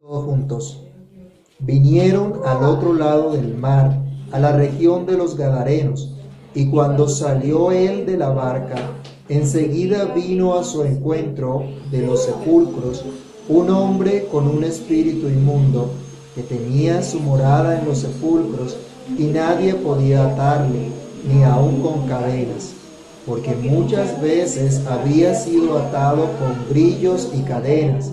Todos juntos. Vinieron al otro lado del mar, a la región de los Gadarenos, y cuando salió él de la barca, enseguida vino a su encuentro de los sepulcros un hombre con un espíritu inmundo, que tenía su morada en los sepulcros, y nadie podía atarle, ni aun con cadenas, porque muchas veces había sido atado con grillos y cadenas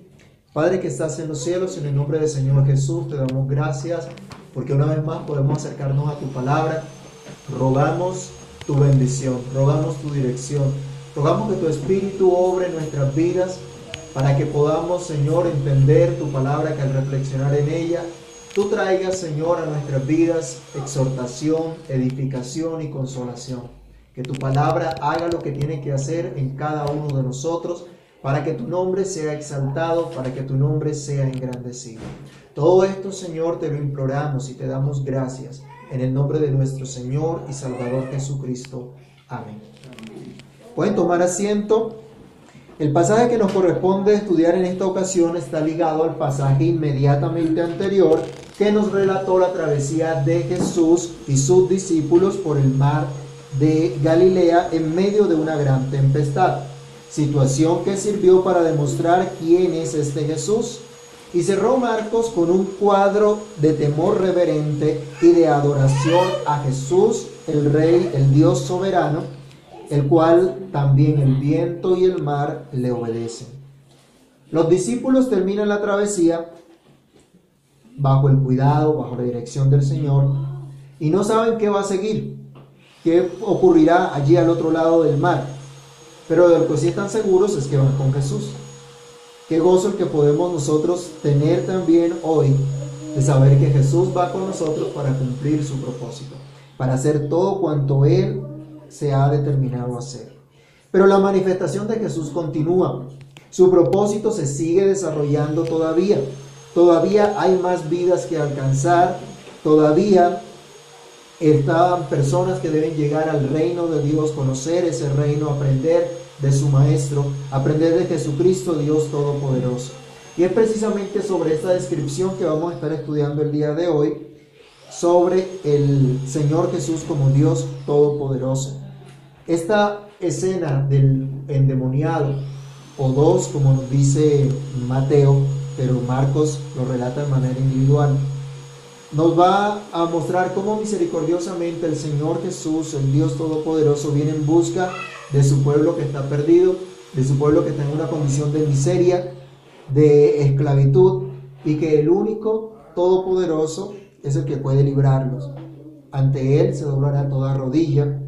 Padre que estás en los cielos, en el nombre del Señor Jesús, te damos gracias porque una vez más podemos acercarnos a tu palabra. Rogamos tu bendición, rogamos tu dirección, rogamos que tu Espíritu obre en nuestras vidas para que podamos, Señor, entender tu palabra, que al reflexionar en ella, tú traigas, Señor, a nuestras vidas exhortación, edificación y consolación. Que tu palabra haga lo que tiene que hacer en cada uno de nosotros para que tu nombre sea exaltado, para que tu nombre sea engrandecido. Todo esto, Señor, te lo imploramos y te damos gracias en el nombre de nuestro Señor y Salvador Jesucristo. Amén. Pueden tomar asiento. El pasaje que nos corresponde estudiar en esta ocasión está ligado al pasaje inmediatamente anterior que nos relató la travesía de Jesús y sus discípulos por el mar de Galilea en medio de una gran tempestad situación que sirvió para demostrar quién es este Jesús. Y cerró Marcos con un cuadro de temor reverente y de adoración a Jesús, el Rey, el Dios soberano, el cual también el viento y el mar le obedecen. Los discípulos terminan la travesía bajo el cuidado, bajo la dirección del Señor, y no saben qué va a seguir, qué ocurrirá allí al otro lado del mar. Pero de lo que sí están seguros es que van con Jesús. Qué gozo el que podemos nosotros tener también hoy de saber que Jesús va con nosotros para cumplir su propósito, para hacer todo cuanto Él se ha determinado hacer. Pero la manifestación de Jesús continúa. Su propósito se sigue desarrollando todavía. Todavía hay más vidas que alcanzar. Todavía están personas que deben llegar al reino de Dios, conocer ese reino, aprender de su Maestro, aprender de Jesucristo, Dios Todopoderoso. Y es precisamente sobre esta descripción que vamos a estar estudiando el día de hoy, sobre el Señor Jesús como Dios Todopoderoso. Esta escena del endemoniado, o dos, como nos dice Mateo, pero Marcos lo relata de manera individual, nos va a mostrar cómo misericordiosamente el Señor Jesús, el Dios Todopoderoso, viene en busca de su pueblo que está perdido, de su pueblo que está en una condición de miseria, de esclavitud, y que el único Todopoderoso es el que puede librarlos. Ante Él se doblará toda rodilla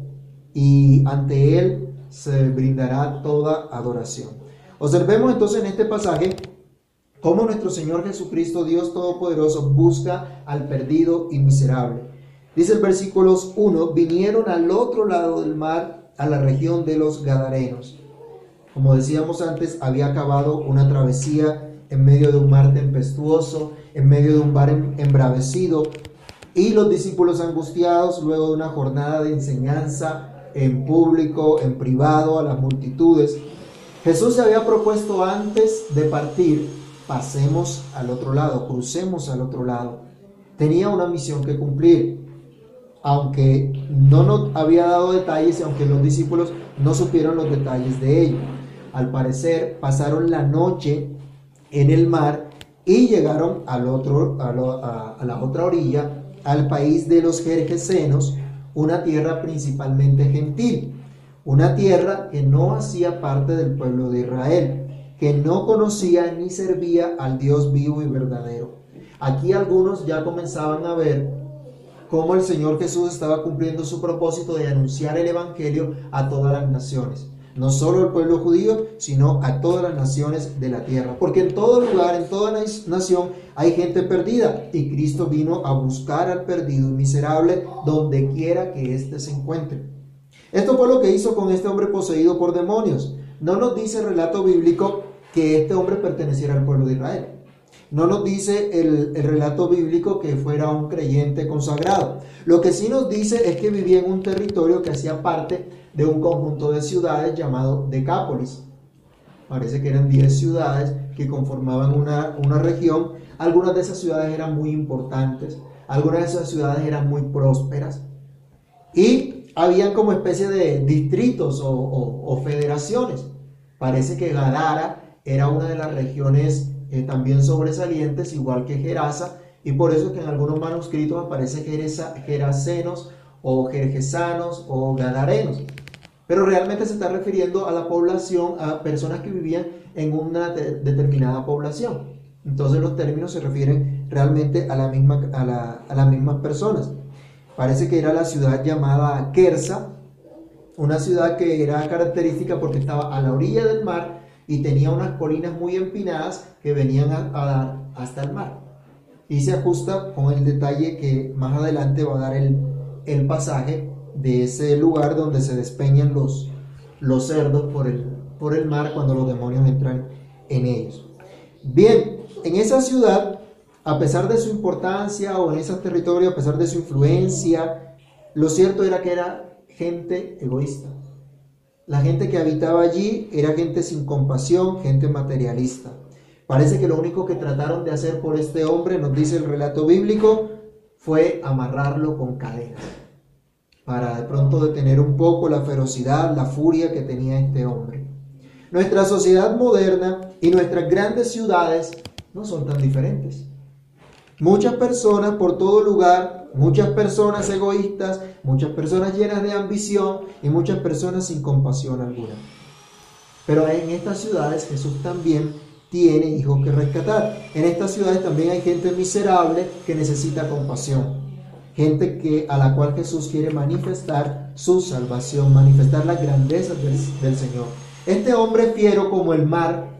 y ante Él se brindará toda adoración. Observemos entonces en este pasaje cómo nuestro Señor Jesucristo, Dios Todopoderoso, busca al perdido y miserable. Dice el versículo 1, vinieron al otro lado del mar a la región de los Gadarenos. Como decíamos antes, había acabado una travesía en medio de un mar tempestuoso, en medio de un mar em-, embravecido, y los discípulos angustiados luego de una jornada de enseñanza en público, en privado, a las multitudes. Jesús se había propuesto antes de partir, pasemos al otro lado, crucemos al otro lado. Tenía una misión que cumplir aunque no nos había dado detalles y aunque los discípulos no supieron los detalles de ello. Al parecer pasaron la noche en el mar y llegaron al otro, a, la otra orilla, al país de los Jerjesenos, una tierra principalmente gentil, una tierra que no hacía parte del pueblo de Israel, que no conocía ni servía al Dios vivo y verdadero. Aquí algunos ya comenzaban a ver cómo el Señor Jesús estaba cumpliendo su propósito de anunciar el Evangelio a todas las naciones. no solo al pueblo judío, sino a todas las naciones de la tierra. Porque en todo lugar, en toda nación, hay gente perdida y Cristo vino a buscar al perdido y miserable donde quiera que éste se encuentre. Esto fue lo que hizo con este hombre poseído por demonios. No nos dice el relato bíblico que este hombre perteneciera al pueblo de Israel. No nos dice el, relato bíblico que fuera un creyente consagrado. Lo que sí nos dice es que vivía en un territorio que hacía parte de un conjunto de ciudades llamado Decápolis. Parece que eran 10 ciudades que conformaban una, una región. Algunas de esas ciudades eran muy importantes, algunas de esas ciudades eran muy prósperas. Y habían como especie de distritos o, o federaciones. Parece que Gadara era una de las regiones eh, también sobresalientes, igual que Gerasa, y por eso es que en algunos manuscritos aparece Gerasenos o Jerjesanos o Gadarenos. Pero realmente se está refiriendo a la población, a personas que vivían en una determinada población. Entonces los términos se refieren realmente a, la misma, a, las mismas personas. Parece que era la ciudad llamada Kersa, una ciudad que era característica porque estaba a la orilla del mar y tenía unas colinas muy empinadas que venían a, dar hasta el mar. Y se ajusta con el detalle que más adelante va a dar el, el pasaje de ese lugar donde se despeñan los, los cerdos por el, por el mar cuando los demonios entran en ellos. Bien, en esa ciudad, a pesar de su importancia o en ese territorio, a pesar de su influencia, lo cierto era que era gente egoísta. La gente que habitaba allí era gente sin compasión, gente materialista. Parece que lo único que trataron de hacer por este hombre, nos dice el relato bíblico, fue amarrarlo con cadenas, para de pronto detener un poco la ferocidad, la furia que tenía este hombre. Nuestra sociedad moderna y nuestras grandes ciudades no son tan diferentes. Muchas personas por todo lugar, muchas personas egoístas, muchas personas llenas de ambición y muchas personas sin compasión alguna. Pero en estas ciudades Jesús también tiene hijos que rescatar. En estas ciudades también hay gente miserable que necesita compasión. Gente que, a la cual Jesús quiere manifestar su salvación, manifestar las grandezas del, del Señor. Este hombre fiero como el mar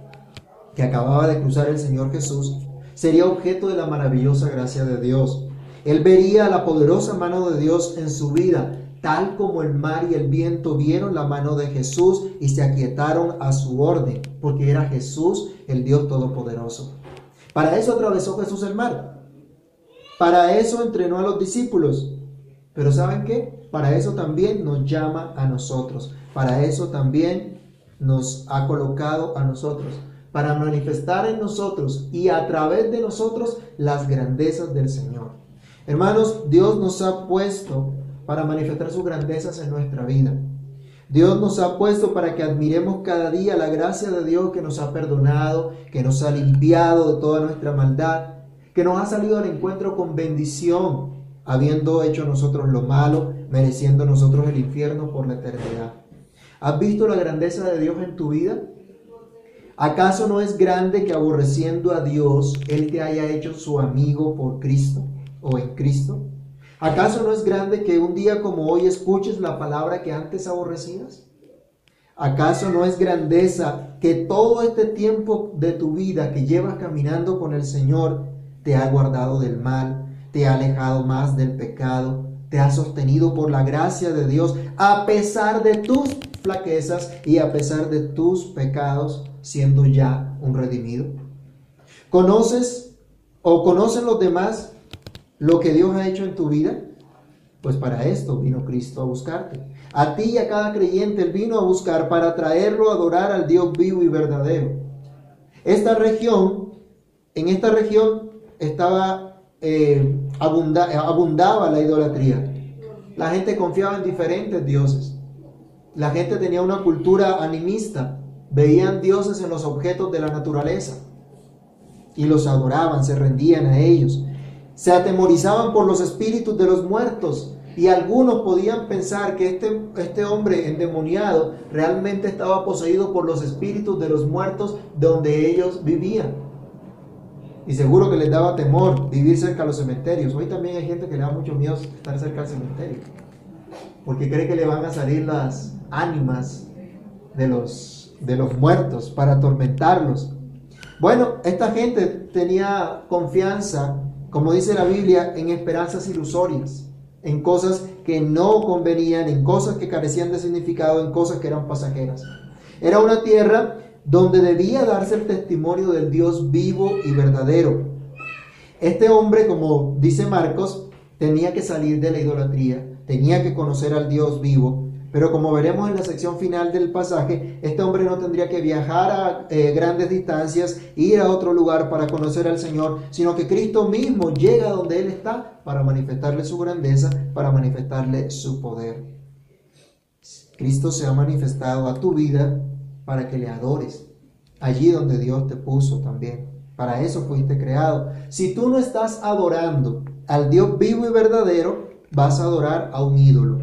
que acababa de cruzar el Señor Jesús sería objeto de la maravillosa gracia de Dios. Él vería la poderosa mano de Dios en su vida, tal como el mar y el viento vieron la mano de Jesús y se aquietaron a su orden, porque era Jesús el Dios Todopoderoso. Para eso atravesó Jesús el mar. Para eso entrenó a los discípulos. Pero ¿saben qué? Para eso también nos llama a nosotros. Para eso también nos ha colocado a nosotros para manifestar en nosotros y a través de nosotros las grandezas del Señor. Hermanos, Dios nos ha puesto para manifestar sus grandezas en nuestra vida. Dios nos ha puesto para que admiremos cada día la gracia de Dios que nos ha perdonado, que nos ha limpiado de toda nuestra maldad, que nos ha salido al encuentro con bendición, habiendo hecho nosotros lo malo, mereciendo nosotros el infierno por la eternidad. ¿Has visto la grandeza de Dios en tu vida? ¿Acaso no es grande que aborreciendo a Dios, Él te haya hecho su amigo por Cristo o en Cristo? ¿Acaso no es grande que un día como hoy escuches la palabra que antes aborrecías? ¿Acaso no es grandeza que todo este tiempo de tu vida que llevas caminando con el Señor te ha guardado del mal, te ha alejado más del pecado, te ha sostenido por la gracia de Dios a pesar de tus flaquezas y a pesar de tus pecados? siendo ya un redimido? ¿Conoces o conocen los demás lo que Dios ha hecho en tu vida? Pues para esto vino Cristo a buscarte. A ti y a cada creyente Él vino a buscar para traerlo a adorar al Dios vivo y verdadero. Esta región, en esta región estaba, eh, abundaba la idolatría. La gente confiaba en diferentes dioses. La gente tenía una cultura animista. Veían dioses en los objetos de la naturaleza y los adoraban, se rendían a ellos. Se atemorizaban por los espíritus de los muertos y algunos podían pensar que este, este hombre endemoniado realmente estaba poseído por los espíritus de los muertos donde ellos vivían. Y seguro que les daba temor vivir cerca de los cementerios. Hoy también hay gente que le da mucho miedo estar cerca del cementerio. Porque cree que le van a salir las ánimas de los, de los muertos, para atormentarlos. Bueno, esta gente tenía confianza, como dice la Biblia, en esperanzas ilusorias, en cosas que no convenían, en cosas que carecían de significado, en cosas que eran pasajeras. Era una tierra donde debía darse el testimonio del Dios vivo y verdadero. Este hombre, como dice Marcos, tenía que salir de la idolatría, tenía que conocer al Dios vivo, pero como veremos en la sección final del pasaje, este hombre no tendría que viajar a eh, grandes distancias, ir a otro lugar para conocer al Señor, sino que Cristo mismo llega donde Él está para manifestarle su grandeza, para manifestarle su poder. Cristo se ha manifestado a tu vida para que le adores, allí donde Dios te puso también. Para eso fuiste creado. Si tú no estás adorando al Dios vivo y verdadero, vas a adorar a un ídolo.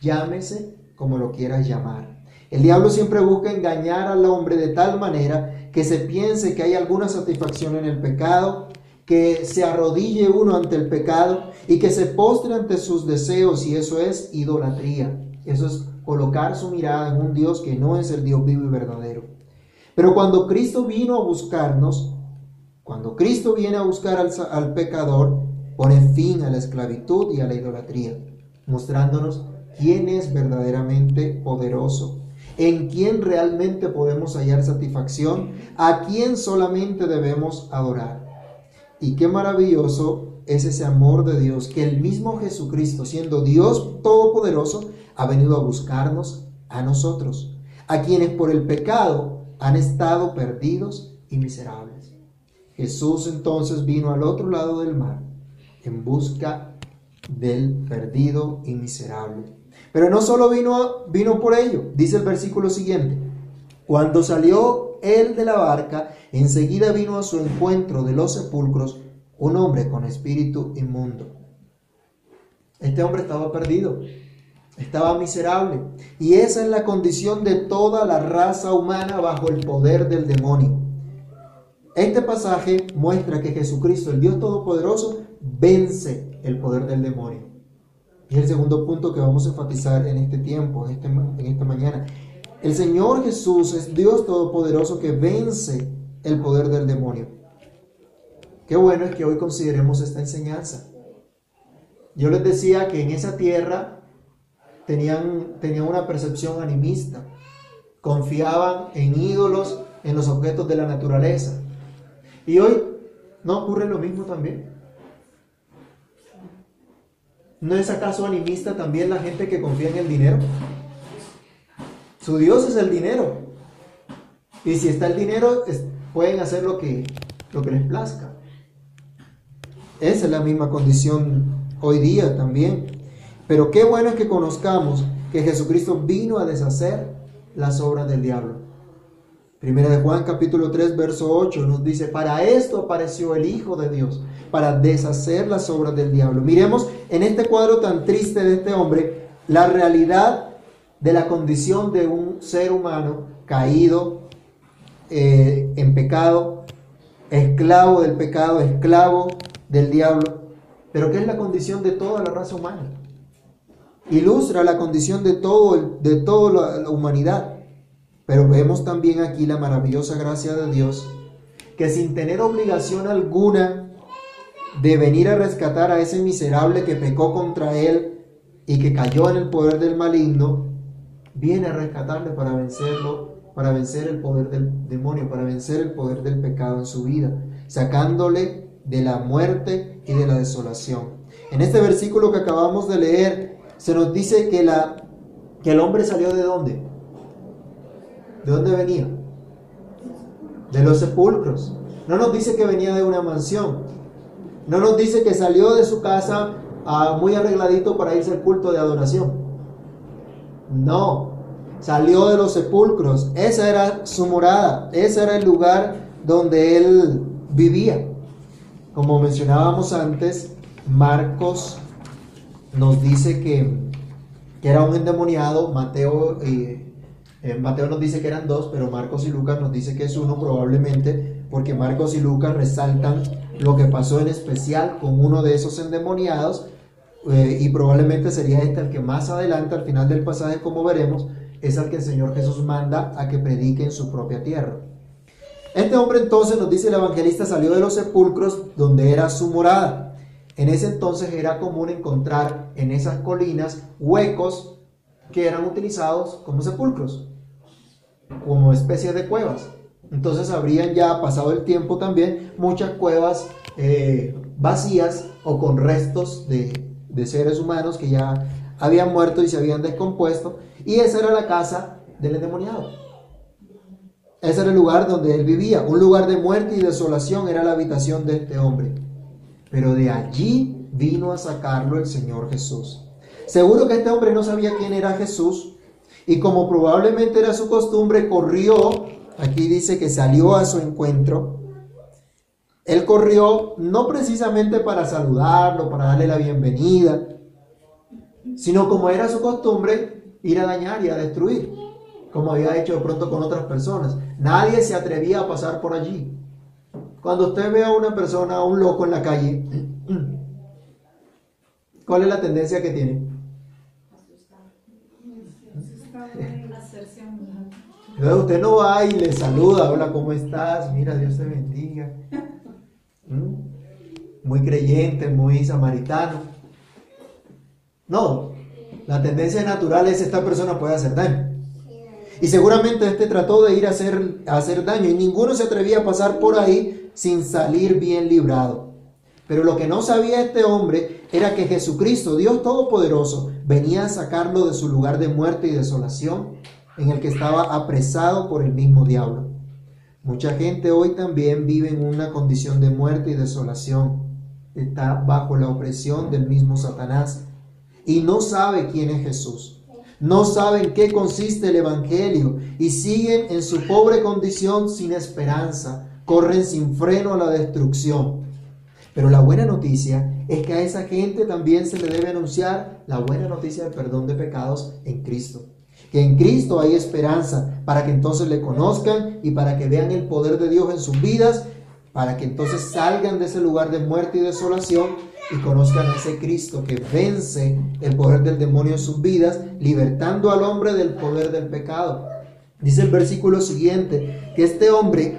Llámese como lo quieras llamar. El diablo siempre busca engañar al hombre de tal manera que se piense que hay alguna satisfacción en el pecado, que se arrodille uno ante el pecado y que se postre ante sus deseos y eso es idolatría. Eso es colocar su mirada en un Dios que no es el Dios vivo y verdadero. Pero cuando Cristo vino a buscarnos, cuando Cristo viene a buscar al, al pecador, pone fin a la esclavitud y a la idolatría, mostrándonos quién es verdaderamente poderoso, en quién realmente podemos hallar satisfacción, a quién solamente debemos adorar. Y qué maravilloso es ese amor de Dios, que el mismo Jesucristo, siendo Dios todopoderoso, ha venido a buscarnos a nosotros, a quienes por el pecado han estado perdidos y miserables. Jesús entonces vino al otro lado del mar en busca del perdido y miserable. Pero no solo vino, vino por ello, dice el versículo siguiente. Cuando salió él de la barca, enseguida vino a su encuentro de los sepulcros un hombre con espíritu inmundo. Este hombre estaba perdido, estaba miserable. Y esa es la condición de toda la raza humana bajo el poder del demonio. Este pasaje muestra que Jesucristo, el Dios Todopoderoso, vence el poder del demonio. Y el segundo punto que vamos a enfatizar en este tiempo, en, este, en esta mañana. El Señor Jesús es Dios Todopoderoso que vence el poder del demonio. Qué bueno es que hoy consideremos esta enseñanza. Yo les decía que en esa tierra tenían, tenían una percepción animista, confiaban en ídolos, en los objetos de la naturaleza. Y hoy no ocurre lo mismo también. ¿No es acaso animista también la gente que confía en el dinero? Su Dios es el dinero. Y si está el dinero, pueden hacer lo que, lo que les plazca. Esa es la misma condición hoy día también. Pero qué bueno es que conozcamos que Jesucristo vino a deshacer las obras del diablo. Primera de Juan capítulo 3 verso 8 nos dice, para esto apareció el Hijo de Dios, para deshacer las obras del diablo. Miremos en este cuadro tan triste de este hombre la realidad de la condición de un ser humano caído eh, en pecado, esclavo del pecado, esclavo del diablo. Pero ¿qué es la condición de toda la raza humana? ilustra la condición de, todo, de toda la humanidad. Pero vemos también aquí la maravillosa gracia de Dios, que sin tener obligación alguna de venir a rescatar a ese miserable que pecó contra él y que cayó en el poder del maligno, viene a rescatarle para vencerlo, para vencer el poder del demonio, para vencer el poder del pecado en su vida, sacándole de la muerte y de la desolación. En este versículo que acabamos de leer, se nos dice que, la, que el hombre salió de dónde? ¿De dónde venía? De los sepulcros. No nos dice que venía de una mansión. No nos dice que salió de su casa ah, muy arregladito para irse al culto de adoración. No, salió de los sepulcros. Esa era su morada. Ese era el lugar donde él vivía. Como mencionábamos antes, Marcos nos dice que, era un endemoniado, Mateo, eh, Mateo nos dice que eran dos, pero Marcos y Lucas nos dice que es uno probablemente, porque Marcos y Lucas resaltan lo que pasó en especial con uno de esos endemoniados, eh, y probablemente sería este el que más adelante, al final del pasaje, como veremos, es al que el Señor Jesús manda a que predique en su propia tierra. Este hombre entonces, nos dice el evangelista, salió de los sepulcros donde era su morada. En ese entonces era común encontrar en esas colinas huecos que eran utilizados como sepulcros, como especies de cuevas. Entonces habrían ya pasado el tiempo también muchas cuevas eh, vacías o con restos de, de seres humanos que ya habían muerto y se habían descompuesto. Y esa era la casa del endemoniado. Ese era el lugar donde él vivía. Un lugar de muerte y desolación era la habitación de este hombre. Pero de allí vino a sacarlo el Señor Jesús. Seguro que este hombre no sabía quién era Jesús. Y como probablemente era su costumbre, corrió. Aquí dice que salió a su encuentro. Él corrió no precisamente para saludarlo, para darle la bienvenida, sino como era su costumbre, ir a dañar y a destruir, como había hecho de pronto con otras personas. Nadie se atrevía a pasar por allí. Cuando usted ve a una persona, a un loco en la calle, ¿cuál es la tendencia que tiene? Usted no va y le saluda, hola, ¿cómo estás? Mira, Dios te bendiga. ¿Mm? Muy creyente, muy samaritano. No, la tendencia natural es esta persona puede hacer daño. Y seguramente este trató de ir a hacer, a hacer daño y ninguno se atrevía a pasar por ahí sin salir bien librado. Pero lo que no sabía este hombre era que Jesucristo, Dios Todopoderoso, venía a sacarlo de su lugar de muerte y desolación en el que estaba apresado por el mismo diablo. Mucha gente hoy también vive en una condición de muerte y desolación. Está bajo la opresión del mismo Satanás y no sabe quién es Jesús. No saben qué consiste el Evangelio y siguen en su pobre condición sin esperanza. Corren sin freno a la destrucción. Pero la buena noticia es que a esa gente también se le debe anunciar la buena noticia del perdón de pecados en Cristo. Que en Cristo hay esperanza para que entonces le conozcan y para que vean el poder de Dios en sus vidas, para que entonces salgan de ese lugar de muerte y desolación y conozcan a ese Cristo que vence el poder del demonio en sus vidas, libertando al hombre del poder del pecado. Dice el versículo siguiente que este hombre,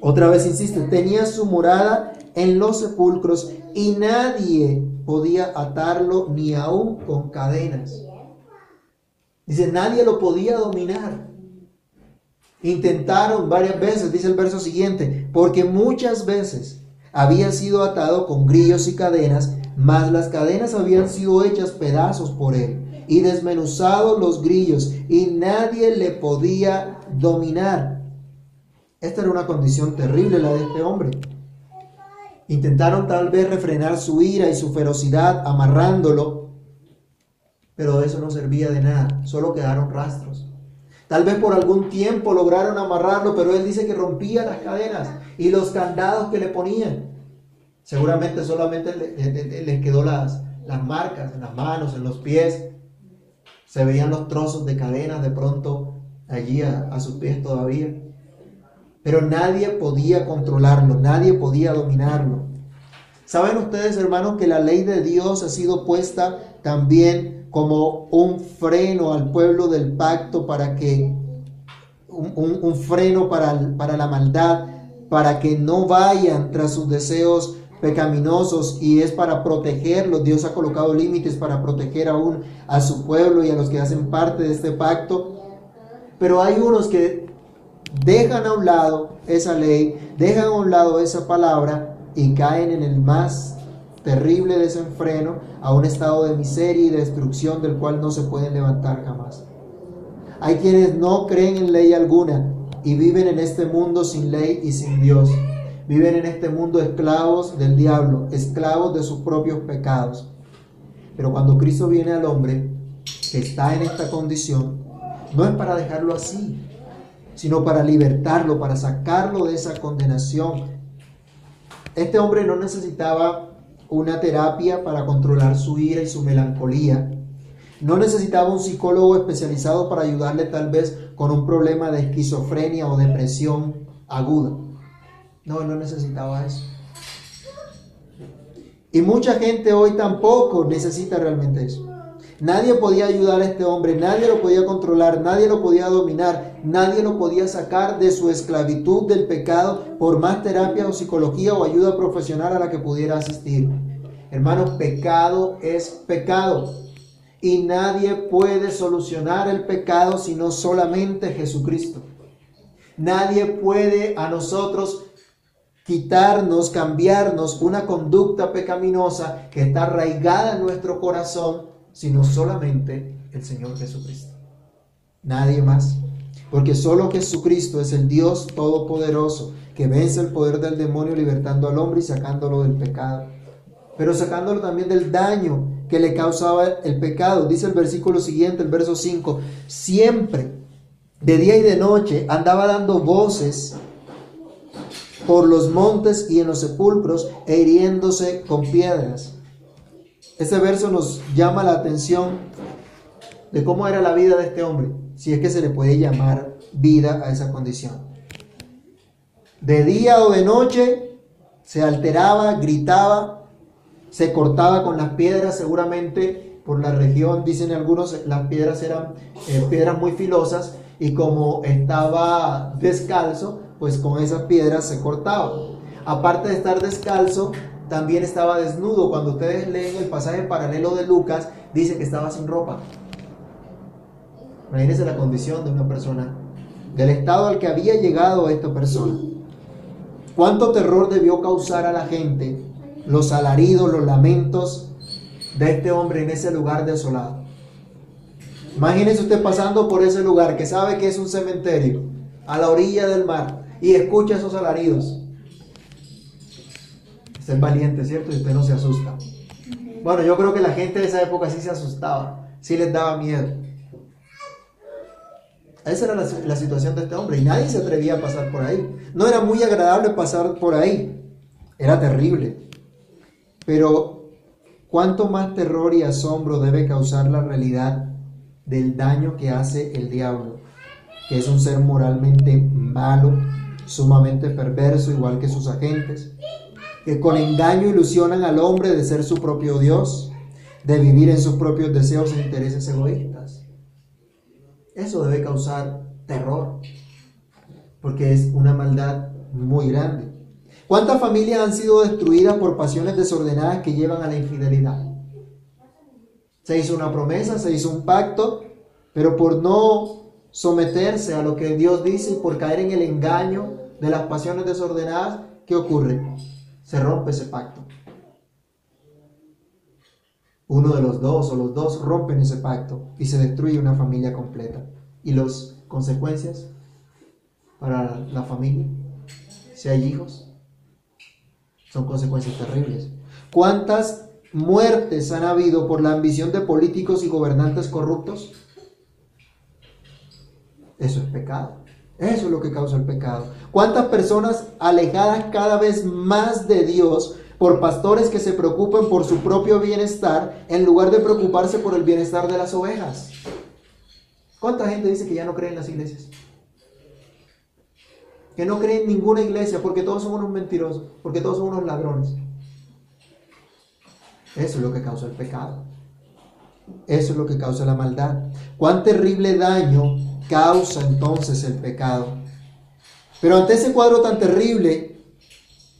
otra vez insiste, tenía su morada en los sepulcros y nadie podía atarlo ni aún con cadenas. Dice, nadie lo podía dominar. Intentaron varias veces, dice el verso siguiente, porque muchas veces había sido atado con grillos y cadenas, mas las cadenas habían sido hechas pedazos por él y desmenuzados los grillos y nadie le podía dominar. Esta era una condición terrible la de este hombre. Intentaron tal vez refrenar su ira y su ferocidad amarrándolo, pero eso no servía de nada, solo quedaron rastros. Tal vez por algún tiempo lograron amarrarlo, pero él dice que rompía las cadenas y los candados que le ponían. Seguramente solamente les quedó las, las marcas en las manos, en los pies. Se veían los trozos de cadenas de pronto allí a, sus pies todavía. Pero nadie podía controlarlo, nadie podía dominarlo. ¿Saben ustedes, hermanos, que la ley de Dios ha sido puesta también como un freno al pueblo del pacto para que, un, freno para, para la maldad, para que no vayan tras sus deseos pecaminosos y es para protegerlos. Dios ha colocado límites para proteger aún a su pueblo y a los que hacen parte de este pacto. Pero hay unos que dejan a un lado esa ley, dejan a un lado esa palabra y caen en el más terrible desenfreno a un estado de miseria y destrucción del cual no se pueden levantar jamás. Hay quienes no creen en ley alguna y viven en este mundo sin ley y sin Dios. Viven en este mundo esclavos del diablo, esclavos de sus propios pecados. Pero cuando Cristo viene al hombre que está en esta condición, no es para dejarlo así, sino para libertarlo, para sacarlo de esa condenación. Este hombre no necesitaba una terapia para controlar su ira y su melancolía. No necesitaba un psicólogo especializado para ayudarle tal vez con un problema de esquizofrenia o depresión aguda. No, no necesitaba eso. Y mucha gente hoy tampoco necesita realmente eso. Nadie podía ayudar a este hombre, nadie lo podía controlar, nadie lo podía dominar, nadie lo podía sacar de su esclavitud del pecado por más terapia o psicología o ayuda profesional a la que pudiera asistir. Hermanos, pecado es pecado. Y nadie puede solucionar el pecado sino solamente Jesucristo. Nadie puede a nosotros quitarnos, cambiarnos una conducta pecaminosa que está arraigada en nuestro corazón, sino solamente el Señor Jesucristo. Nadie más. Porque solo Jesucristo es el Dios todopoderoso que vence el poder del demonio libertando al hombre y sacándolo del pecado. Pero sacándolo también del daño que le causaba el pecado. Dice el versículo siguiente, el verso 5, siempre, de día y de noche, andaba dando voces por los montes y en los sepulcros e hiriéndose con piedras. Este verso nos llama la atención de cómo era la vida de este hombre, si es que se le puede llamar vida a esa condición. De día o de noche se alteraba, gritaba, se cortaba con las piedras, seguramente por la región, dicen algunos, las piedras eran eh, piedras muy filosas y como estaba descalzo, pues con esas piedras se cortaba. Aparte de estar descalzo, también estaba desnudo. Cuando ustedes leen el pasaje paralelo de Lucas, dice que estaba sin ropa. Imagínense la condición de una persona, del estado al que había llegado esta persona. ¿Cuánto terror debió causar a la gente los alaridos, los lamentos de este hombre en ese lugar desolado? Imagínese usted pasando por ese lugar que sabe que es un cementerio, a la orilla del mar, y escucha esos alaridos. Usted es valiente, ¿cierto? Y usted no se asusta. Bueno, yo creo que la gente de esa época sí se asustaba, sí les daba miedo. Esa era la, la, situación de este hombre y nadie se atrevía a pasar por ahí. No era muy agradable pasar por ahí, era terrible. Pero cuánto más terror y asombro debe causar la realidad del daño que hace el diablo, que es un ser moralmente malo, sumamente perverso, igual que sus agentes, que con engaño ilusionan al hombre de ser su propio Dios, de vivir en sus propios deseos e intereses egoístas. Eso debe causar terror, porque es una maldad muy grande. ¿Cuántas familias han sido destruidas por pasiones desordenadas que llevan a la infidelidad? Se hizo una promesa, se hizo un pacto, pero por no someterse a lo que Dios dice y por caer en el engaño de las pasiones desordenadas, ¿qué ocurre? Se rompe ese pacto. Uno de los dos o los dos rompen ese pacto y se destruye una familia completa. ¿Y las consecuencias para la familia? Si hay hijos, son consecuencias terribles. ¿Cuántas muertes han habido por la ambición de políticos y gobernantes corruptos? Eso es pecado. Eso es lo que causa el pecado. ¿Cuántas personas alejadas cada vez más de Dios por pastores que se preocupan por su propio bienestar en lugar de preocuparse por el bienestar de las ovejas? ¿Cuánta gente dice que ya no cree en las iglesias? Que no cree en ninguna iglesia porque todos son unos mentirosos, porque todos son unos ladrones. Eso es lo que causa el pecado. Eso es lo que causa la maldad. Cuán terrible daño causa entonces el pecado. Pero ante ese cuadro tan terrible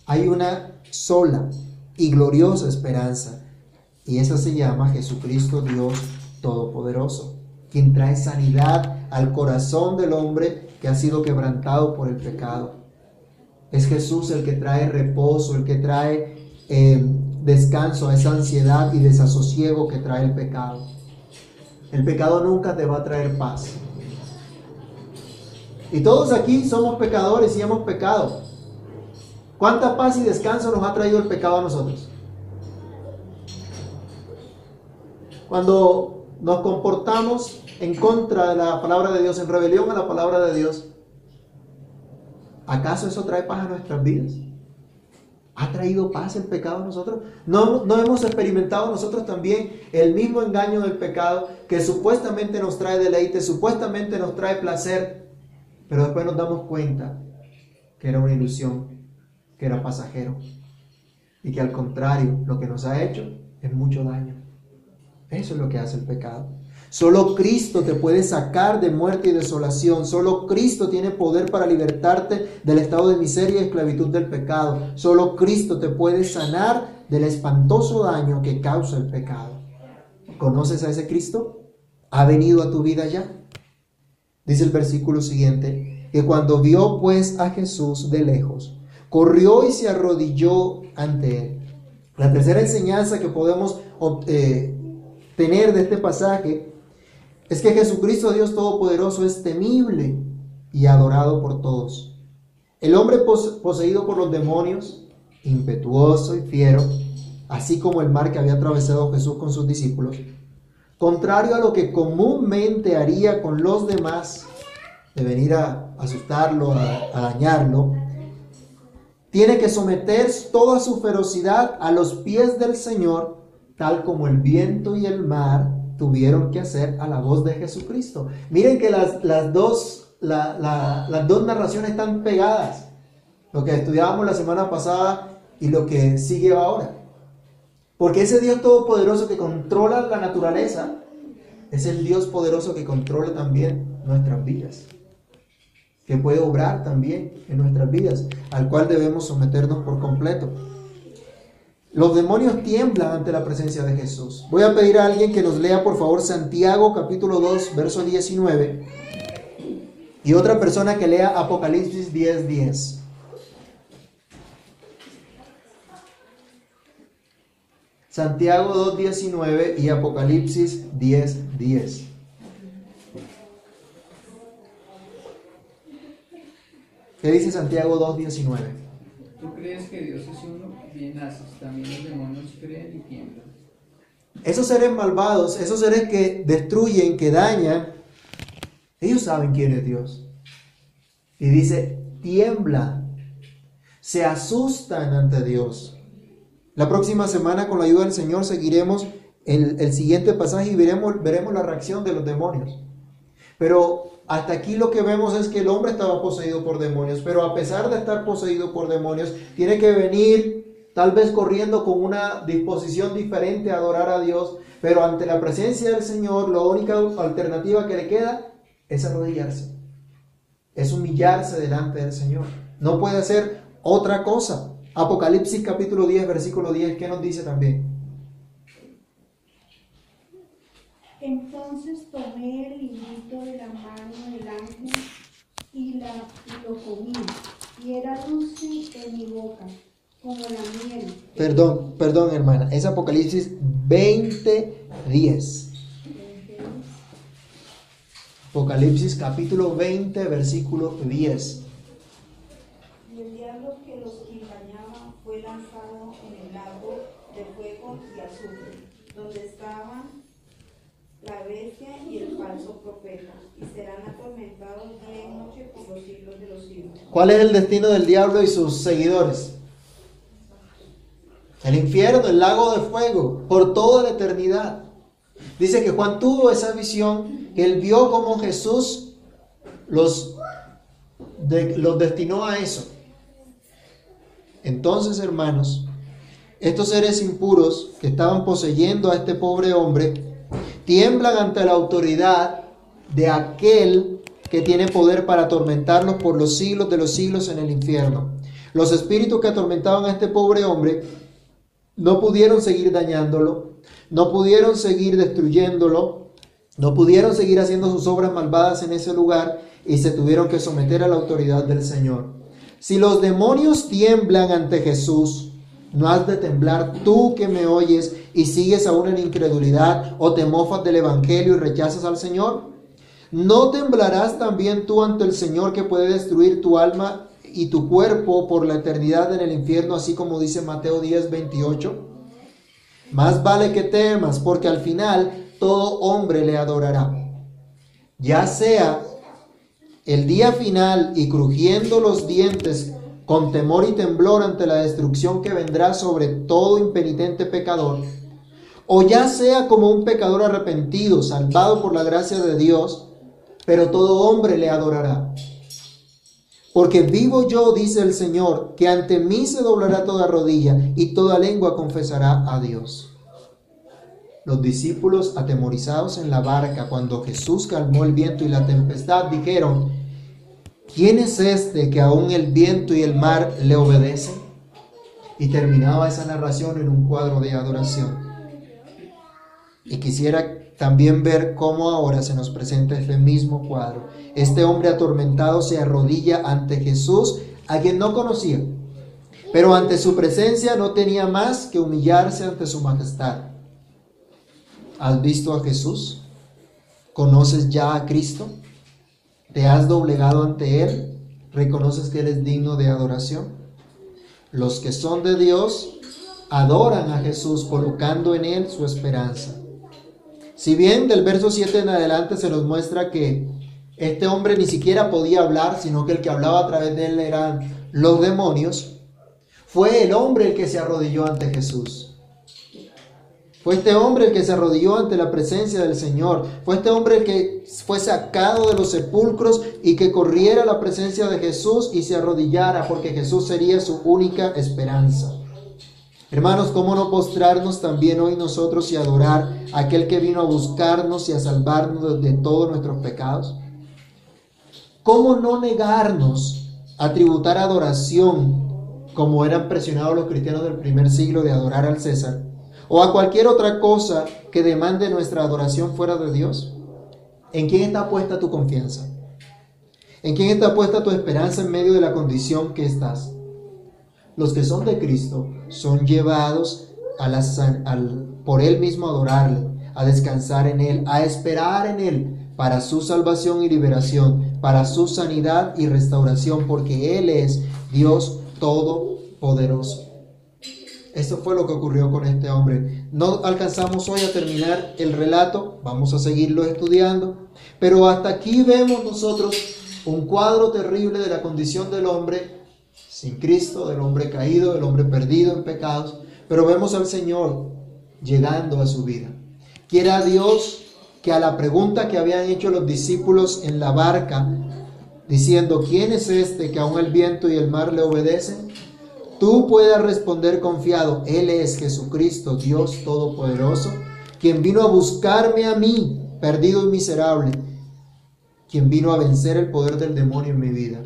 hay una sola y gloriosa esperanza. Y esa se llama Jesucristo Dios Todopoderoso, quien trae sanidad al corazón del hombre que ha sido quebrantado por el pecado. Es Jesús el que trae reposo, el que trae eh, descanso a esa ansiedad y desasosiego que trae el pecado. El pecado nunca te va a traer paz. Y todos aquí somos pecadores y hemos pecado. ¿Cuánta paz y descanso nos ha traído el pecado a nosotros? Cuando nos comportamos en contra de la palabra de Dios, en rebelión a la palabra de Dios, ¿acaso eso trae paz a nuestras vidas? ¿Ha traído paz el pecado a nosotros? ¿No, ¿No hemos experimentado nosotros también el mismo engaño del pecado que supuestamente nos trae deleite, supuestamente nos trae placer, pero después nos damos cuenta que era una ilusión, que era pasajero y que al contrario lo que nos ha hecho es mucho daño. Eso es lo que hace el pecado. Solo Cristo te puede sacar de muerte y desolación. Solo Cristo tiene poder para libertarte del estado de miseria y esclavitud del pecado. Solo Cristo te puede sanar del espantoso daño que causa el pecado. ¿Conoces a ese Cristo? ¿Ha venido a tu vida ya? Dice el versículo siguiente, que cuando vio pues a Jesús de lejos, corrió y se arrodilló ante él. La tercera enseñanza que podemos eh, tener de este pasaje es que Jesucristo, Dios Todopoderoso, es temible y adorado por todos. El hombre poseído por los demonios, impetuoso y fiero, así como el mar que había atravesado Jesús con sus discípulos, contrario a lo que comúnmente haría con los demás, de venir a asustarlo, a, dañarlo, tiene que someter toda su ferocidad a los pies del Señor, tal como el viento y el mar tuvieron que hacer a la voz de Jesucristo. Miren que las, las dos, las dos narraciones están pegadas. Lo que estudiábamos la semana pasada y lo que sigue ahora. Porque ese Dios todopoderoso que controla la naturaleza es el Dios poderoso que controla también nuestras vidas. Que puede obrar también en nuestras vidas, al cual debemos someternos por completo. Los demonios tiemblan ante la presencia de Jesús. Voy a pedir a alguien que nos lea por favor Santiago capítulo 2, verso 19. Y otra persona que lea Apocalipsis 10, 10. Santiago 2, 19 y Apocalipsis 10, 10. ¿Qué dice Santiago 2, 19? ¿Tú crees que Dios es uno? Bien haces. También los demonios creen y tiemblan. Esos seres malvados, esos seres que destruyen, que dañan, ellos saben quién es Dios. Y dice, tiembla, se asustan ante Dios. La próxima semana, con la ayuda del Señor, seguiremos el, siguiente pasaje y veremos, veremos la reacción de los demonios. Pero hasta aquí lo que vemos es que el hombre estaba poseído por demonios, pero a pesar de estar poseído por demonios, tiene que venir tal vez corriendo con una disposición diferente a adorar a Dios, pero ante la presencia del Señor, la única alternativa que le queda es arrodillarse, es humillarse delante del Señor. No puede hacer otra cosa. Apocalipsis capítulo 10, versículo 10, ¿qué nos dice también? Entonces tomé el librito de la mano del ángel y, la, lo comí, y era dulce en mi boca, como la miel. Perdón, perdón hermana, es Apocalipsis 20, 10. Apocalipsis capítulo 20, versículo 10. Y el diablo que los fue lanzado en el lago de fuego y azufre, donde estaban la bestia y el falso profeta, y serán atormentados día y noche por los siglos de los siglos. ¿Cuál es el destino del diablo y sus seguidores? El infierno, el lago de fuego, por toda la eternidad. Dice que Juan tuvo esa visión, que él vio como Jesús los, los destinó a eso. Entonces, hermanos, estos seres impuros que estaban poseyendo a este pobre hombre, tiemblan ante la autoridad de aquel que tiene poder para atormentarlos por los siglos de los siglos en el infierno. Los espíritus que atormentaban a este pobre hombre no pudieron seguir dañándolo, no pudieron seguir destruyéndolo, no pudieron seguir haciendo sus obras malvadas en ese lugar y se tuvieron que someter a la autoridad del Señor. Si los demonios tiemblan ante Jesús, no has de temblar tú que me oyes y sigues aún en incredulidad o te mofas del Evangelio y rechazas al Señor. ¿No temblarás también tú ante el Señor que puede destruir tu alma y tu cuerpo por la eternidad en el infierno, así como dice Mateo 10, 28? Más vale que temas, porque al final todo hombre le adorará. Ya sea el día final y crujiendo los dientes con temor y temblor ante la destrucción que vendrá sobre todo impenitente pecador, o ya sea como un pecador arrepentido, salvado por la gracia de Dios, pero todo hombre le adorará. Porque vivo yo, dice el Señor, que ante mí se doblará toda rodilla y toda lengua confesará a Dios. Los discípulos, atemorizados en la barca cuando Jesús calmó el viento y la tempestad, dijeron, ¿quién es este que aún el viento y el mar le obedecen? Y terminaba esa narración en un cuadro de adoración. Y quisiera también ver cómo ahora se nos presenta este mismo cuadro. Este hombre atormentado se arrodilla ante Jesús, a quien no conocía, pero ante su presencia no tenía más que humillarse ante su majestad. ¿Has visto a Jesús? ¿Conoces ya a Cristo? ¿Te has doblegado ante Él? ¿Reconoces que Él es digno de adoración? Los que son de Dios adoran a Jesús colocando en Él su esperanza. Si bien del verso 7 en adelante se nos muestra que este hombre ni siquiera podía hablar, sino que el que hablaba a través de él eran los demonios, fue el hombre el que se arrodilló ante Jesús. Fue este hombre el que se arrodilló ante la presencia del Señor. Fue este hombre el que fue sacado de los sepulcros y que corriera a la presencia de Jesús y se arrodillara porque Jesús sería su única esperanza. Hermanos, ¿cómo no postrarnos también hoy nosotros y adorar a aquel que vino a buscarnos y a salvarnos de todos nuestros pecados? ¿Cómo no negarnos a tributar adoración como eran presionados los cristianos del primer siglo de adorar al César? ¿O a cualquier otra cosa que demande nuestra adoración fuera de Dios? ¿En quién está puesta tu confianza? ¿En quién está puesta tu esperanza en medio de la condición que estás? Los que son de Cristo son llevados por Él mismo a adorarle, a descansar en Él, a esperar en Él para su salvación y liberación, para su sanidad y restauración, porque Él es Dios Todopoderoso. Esto fue lo que ocurrió con este hombre. No alcanzamos hoy a terminar el relato, vamos a seguirlo estudiando, pero hasta aquí vemos nosotros un cuadro terrible de la condición del hombre sin Cristo, del hombre caído, del hombre perdido en pecados, pero vemos al Señor llegando a su vida. Quiera Dios que a la pregunta que habían hecho los discípulos en la barca, diciendo, ¿quién es este que aún el viento y el mar le obedecen? Tú puedas responder confiado, Él es Jesucristo, Dios Todopoderoso, quien vino a buscarme a mí, perdido y miserable, quien vino a vencer el poder del demonio en mi vida.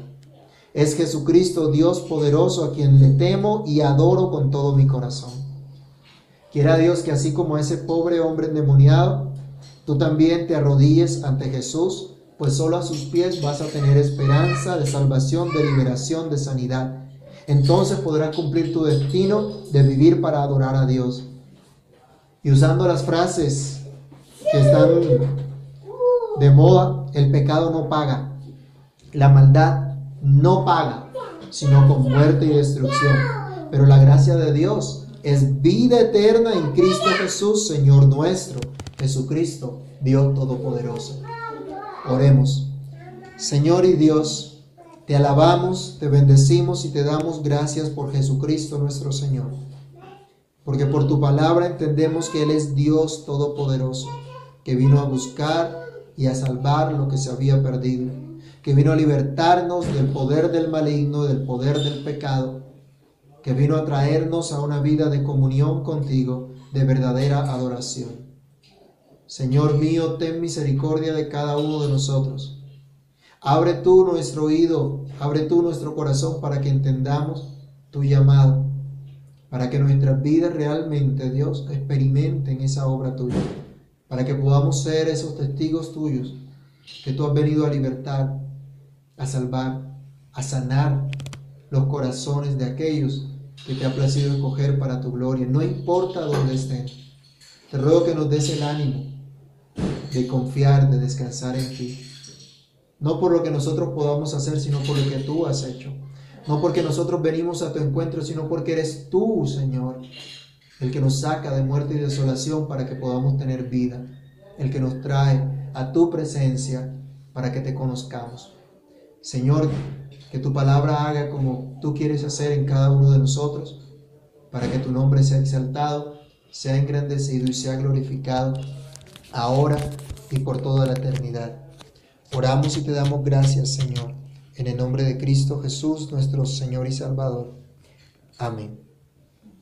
Es Jesucristo, Dios poderoso, a quien le temo y adoro con todo mi corazón. Quiera Dios que así como ese pobre hombre endemoniado, tú también te arrodilles ante Jesús, pues solo a sus pies vas a tener esperanza de salvación, de liberación, de sanidad. Entonces podrás cumplir tu destino de vivir para adorar a Dios. Y usando las frases que están de moda, el pecado no paga, la maldad no paga, sino con muerte y destrucción. Pero la gracia de Dios es vida eterna en Cristo Jesús, Señor nuestro, Jesucristo, Dios Todopoderoso. Oremos. Señor y Dios, te alabamos, te bendecimos y te damos gracias por Jesucristo nuestro Señor. Porque por tu palabra entendemos que Él es Dios Todopoderoso, que vino a buscar y a salvar lo que se había perdido que vino a libertarnos del poder del maligno, del poder del pecado, que vino a traernos a una vida de comunión contigo, de verdadera adoración. Señor mío, ten misericordia de cada uno de nosotros. Abre tú nuestro oído, abre tú nuestro corazón para que entendamos tu llamado, para que nuestras vidas realmente, Dios, experimenten esa obra tuya, para que podamos ser esos testigos tuyos que tú has venido a libertar, a salvar, a sanar los corazones de aquellos que te ha placido escoger para tu gloria, no importa dónde estén. Te ruego que nos des el ánimo de confiar, de descansar en ti. No por lo que nosotros podamos hacer, sino por lo que tú has hecho. No porque nosotros venimos a tu encuentro, sino porque eres tú, Señor, el que nos saca de muerte y desolación para que podamos tener vida. El que nos trae a tu presencia para que te conozcamos. Señor, que tu palabra haga como tú quieres hacer en cada uno de nosotros, para que tu nombre sea exaltado, sea engrandecido y sea glorificado, ahora y por toda la eternidad. Oramos y te damos gracias, Señor, en el nombre de Cristo Jesús, nuestro Señor y Salvador. Amén.